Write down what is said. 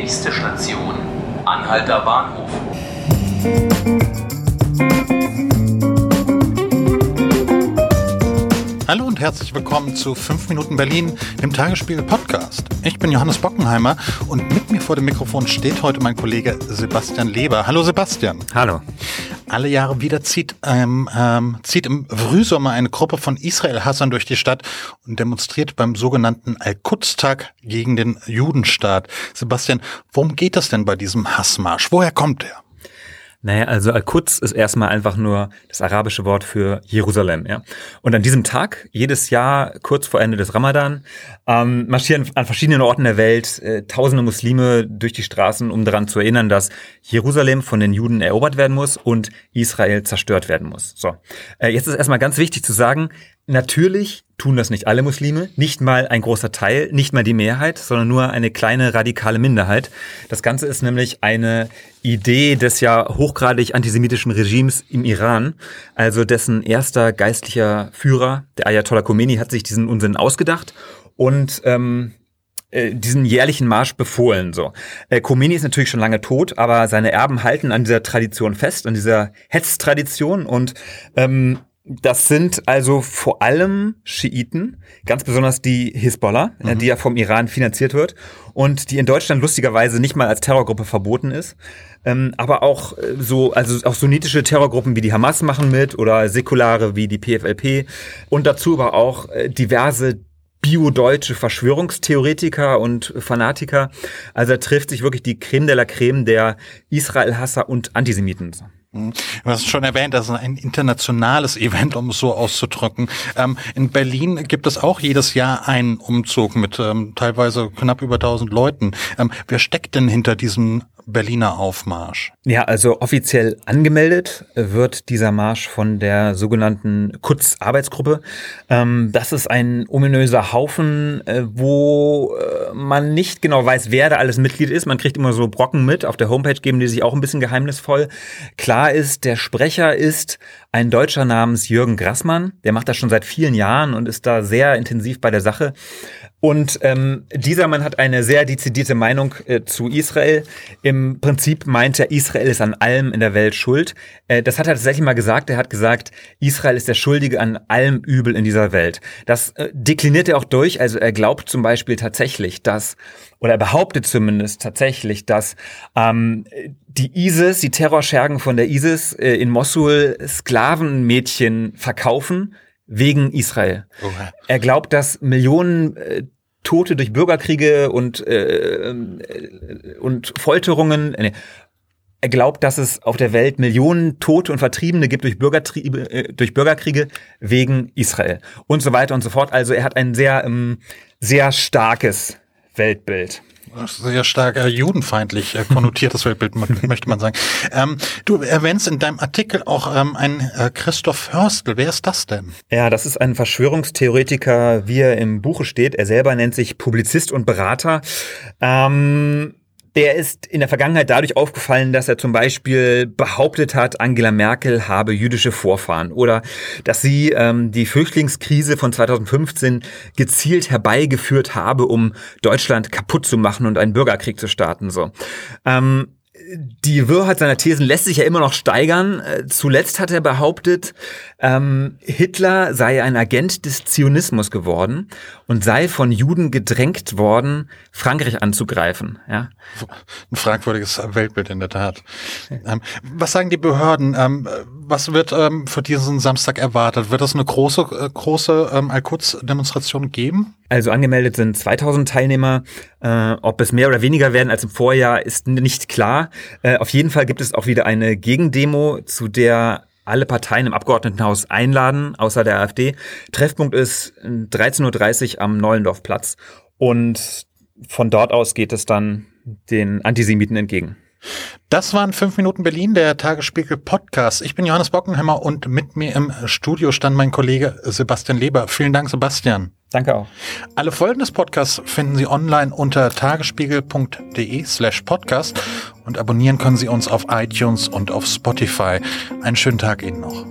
Nächste Station, Anhalter Bahnhof. Hallo und herzlich willkommen zu 5 Minuten Berlin, dem Tagesspiegel Podcast. Ich bin Johannes Bockenheimer und mit mir vor dem Mikrofon steht heute mein Kollege Sebastian Leber. Hallo Sebastian. Hallo. Alle Jahre wieder zieht, ähm, ähm, zieht im Frühsommer eine Gruppe von Israel-Hassern durch die Stadt und demonstriert beim sogenannten Al-Quds-Tag gegen den Judenstaat. Sebastian, worum geht es denn bei diesem Hassmarsch? Woher kommt er? Naja, also Al-Quds ist erstmal einfach nur das arabische Wort für Jerusalem, ja. Und an diesem Tag, jedes Jahr, kurz vor Ende des Ramadan, ähm, marschieren an verschiedenen Orten der Welt äh, tausende Muslime durch die Straßen, um daran zu erinnern, dass Jerusalem von den Juden erobert werden muss und Israel zerstört werden muss. So. Äh, jetzt ist erstmal ganz wichtig zu sagen, Natürlich tun das nicht alle Muslime, nicht mal ein großer Teil, nicht mal die Mehrheit, sondern nur eine kleine radikale Minderheit. Das Ganze ist nämlich eine Idee des ja hochgradig antisemitischen Regimes im Iran, also dessen erster geistlicher Führer, der Ayatollah Khomeini, hat sich diesen Unsinn ausgedacht und ähm, äh, diesen jährlichen Marsch befohlen. So, äh, Khomeini ist natürlich schon lange tot, aber seine Erben halten an dieser Tradition fest, an dieser Hetztradition und ähm, das sind also vor allem Schiiten, ganz besonders die Hisbollah, äh, mhm. die ja vom Iran finanziert wird und die in Deutschland lustigerweise nicht mal als Terrorgruppe verboten ist. Ähm, aber auch äh, so, also auch sunnitische Terrorgruppen wie die Hamas machen mit oder säkulare wie die PFLP und dazu aber auch äh, diverse bio-deutsche Verschwörungstheoretiker und Fanatiker. Also da trifft sich wirklich die Creme de la Creme der Israel-Hasser und Antisemiten. Du hast schon erwähnt, das ist ein internationales Event, um es so auszudrücken. Ähm, in Berlin gibt es auch jedes Jahr einen Umzug mit ähm, teilweise knapp über 1000 Leuten. Ähm, wer steckt denn hinter diesem Berliner Aufmarsch? Ja, also offiziell angemeldet wird dieser Marsch von der sogenannten Kutz-Arbeitsgruppe. Ähm, das ist ein ominöser Haufen, äh, wo äh, man nicht genau weiß, wer da alles Mitglied ist. Man kriegt immer so Brocken mit. Auf der Homepage geben die sich auch ein bisschen geheimnisvoll. Klar ist, der Sprecher ist ein Deutscher namens Jürgen Grassmann. Der macht das schon seit vielen Jahren und ist da sehr intensiv bei der Sache. Und ähm, dieser Mann hat eine sehr dezidierte Meinung äh, zu Israel. Im Prinzip meint er, Israel ist an allem in der Welt schuld. Äh, das hat er tatsächlich mal gesagt. Er hat gesagt, Israel ist der Schuldige an allem Übel in dieser Welt. Das äh, dekliniert er auch durch. Also er glaubt zum Beispiel tatsächlich, dass, oder er behauptet zumindest tatsächlich, dass ähm, die ISIS, die Terrorschergen von der ISIS äh, in Mosul Sklavenmädchen verkaufen wegen Israel. Oha. Er glaubt, dass Millionen äh, Tote durch Bürgerkriege und, äh, äh, und Folterungen. Äh, er glaubt, dass es auf der Welt Millionen Tote und Vertriebene gibt durch, Bürgertriebe, äh, durch Bürgerkriege wegen Israel und so weiter und so fort. Also er hat ein sehr, ähm, sehr starkes Weltbild sehr stark äh, judenfeindlich äh, konnotiertes Weltbild, möchte man sagen. Ähm, du erwähnst in deinem Artikel auch ähm, einen äh, Christoph Hörstel. Wer ist das denn? Ja, das ist ein Verschwörungstheoretiker, wie er im Buche steht. Er selber nennt sich Publizist und Berater. Ähm, der ist in der Vergangenheit dadurch aufgefallen, dass er zum Beispiel behauptet hat, Angela Merkel habe jüdische Vorfahren oder dass sie ähm, die Flüchtlingskrise von 2015 gezielt herbeigeführt habe, um Deutschland kaputt zu machen und einen Bürgerkrieg zu starten. So. Ähm, die Wirrheit seiner Thesen lässt sich ja immer noch steigern. Äh, zuletzt hat er behauptet, ähm, Hitler sei ein Agent des Zionismus geworden und sei von Juden gedrängt worden, Frankreich anzugreifen. Ja? Ein fragwürdiges Weltbild in der Tat. Ähm, was sagen die Behörden? Ähm, was wird ähm, für diesen Samstag erwartet? Wird es eine große, äh, große ähm, Al-Quds-Demonstration geben? Also angemeldet sind 2000 Teilnehmer. Äh, ob es mehr oder weniger werden als im Vorjahr, ist nicht klar. Äh, auf jeden Fall gibt es auch wieder eine Gegendemo, zu der alle Parteien im Abgeordnetenhaus einladen, außer der AfD. Treffpunkt ist 13.30 Uhr am Neulendorfplatz. Und von dort aus geht es dann den Antisemiten entgegen. Das waren fünf Minuten Berlin, der Tagesspiegel Podcast. Ich bin Johannes Bockenheimer und mit mir im Studio stand mein Kollege Sebastian Leber. Vielen Dank, Sebastian. Danke auch. Alle Folgen des Podcasts finden Sie online unter tagesspiegel.de slash podcast und abonnieren können Sie uns auf iTunes und auf Spotify. Einen schönen Tag Ihnen noch.